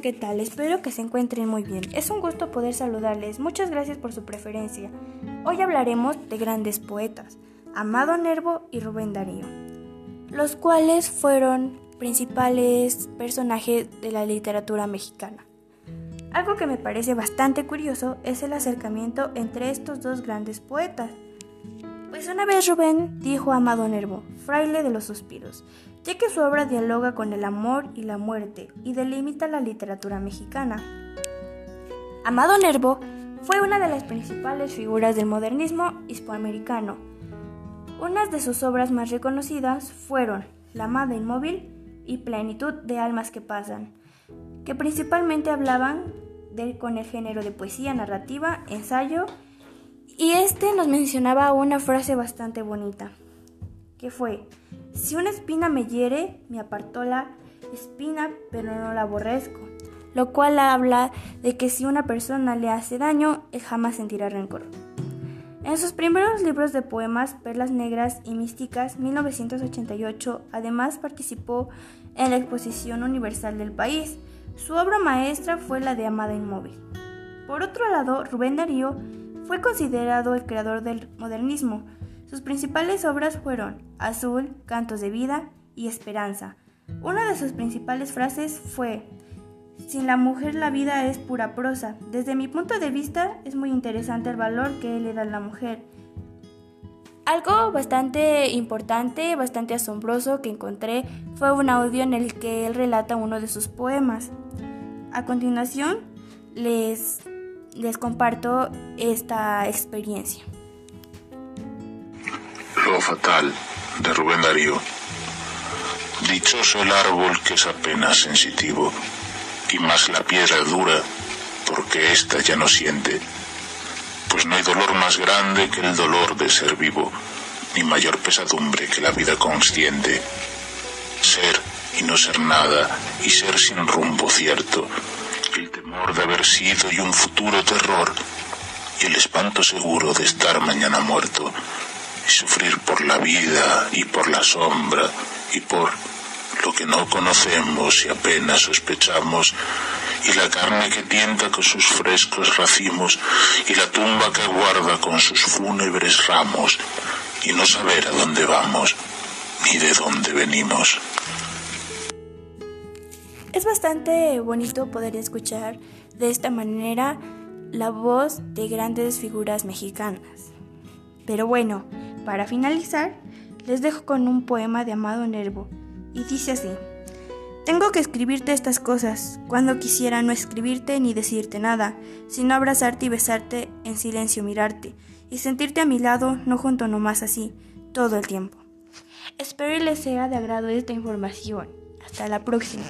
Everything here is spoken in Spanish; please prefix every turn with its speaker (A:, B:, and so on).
A: ¿qué tal? Espero que se encuentren muy bien. Es un gusto poder saludarles. Muchas gracias por su preferencia. Hoy hablaremos de grandes poetas, Amado Nervo y Rubén Darío, los cuales fueron principales personajes de la literatura mexicana. Algo que me parece bastante curioso es el acercamiento entre estos dos grandes poetas. Pues una vez Rubén dijo a Amado Nervo, fraile de los suspiros, ya que su obra dialoga con el amor y la muerte y delimita la literatura mexicana. Amado Nervo fue una de las principales figuras del modernismo hispanoamericano. Unas de sus obras más reconocidas fueron La amada inmóvil y Plenitud de almas que pasan, que principalmente hablaban con el género de poesía narrativa, ensayo, y este nos mencionaba una frase bastante bonita, que fue, si una espina me hiere, me apartó la espina, pero no la aborrezco, lo cual habla de que si una persona le hace daño, él jamás sentirá rencor. En sus primeros libros de poemas, Perlas Negras y Místicas, 1988, además participó en la Exposición Universal del país. Su obra maestra fue la de Amada Inmóvil. Por otro lado, Rubén Darío fue considerado el creador del modernismo. Sus principales obras fueron Azul, Cantos de Vida y Esperanza. Una de sus principales frases fue sin la mujer la vida es pura prosa. Desde mi punto de vista es muy interesante el valor que le da a la mujer. Algo bastante importante, bastante asombroso que encontré fue un audio en el que él relata uno de sus poemas. A continuación les, les comparto esta experiencia.
B: Lo fatal de Rubén Darío. Dichoso el árbol que es apenas sensitivo y más la piedra dura, porque ésta ya no siente, pues no hay dolor más grande que el dolor de ser vivo, ni mayor pesadumbre que la vida consciente. Ser y no ser nada, y ser sin rumbo cierto, el temor de haber sido y un futuro terror, y el espanto seguro de estar mañana muerto, y sufrir por la vida y por la sombra y por lo que no conocemos y apenas sospechamos, y la carne que tienta con sus frescos racimos, y la tumba que guarda con sus fúnebres ramos, y no saber a dónde vamos, ni de dónde venimos.
A: Es bastante bonito poder escuchar de esta manera la voz de grandes figuras mexicanas. Pero bueno, para finalizar, les dejo con un poema de Amado Nervo, y dice así. Tengo que escribirte estas cosas, cuando quisiera no escribirte ni decirte nada, sino abrazarte y besarte, en silencio mirarte, y sentirte a mi lado, no junto nomás así, todo el tiempo. Espero les sea de agrado esta información. Hasta la próxima.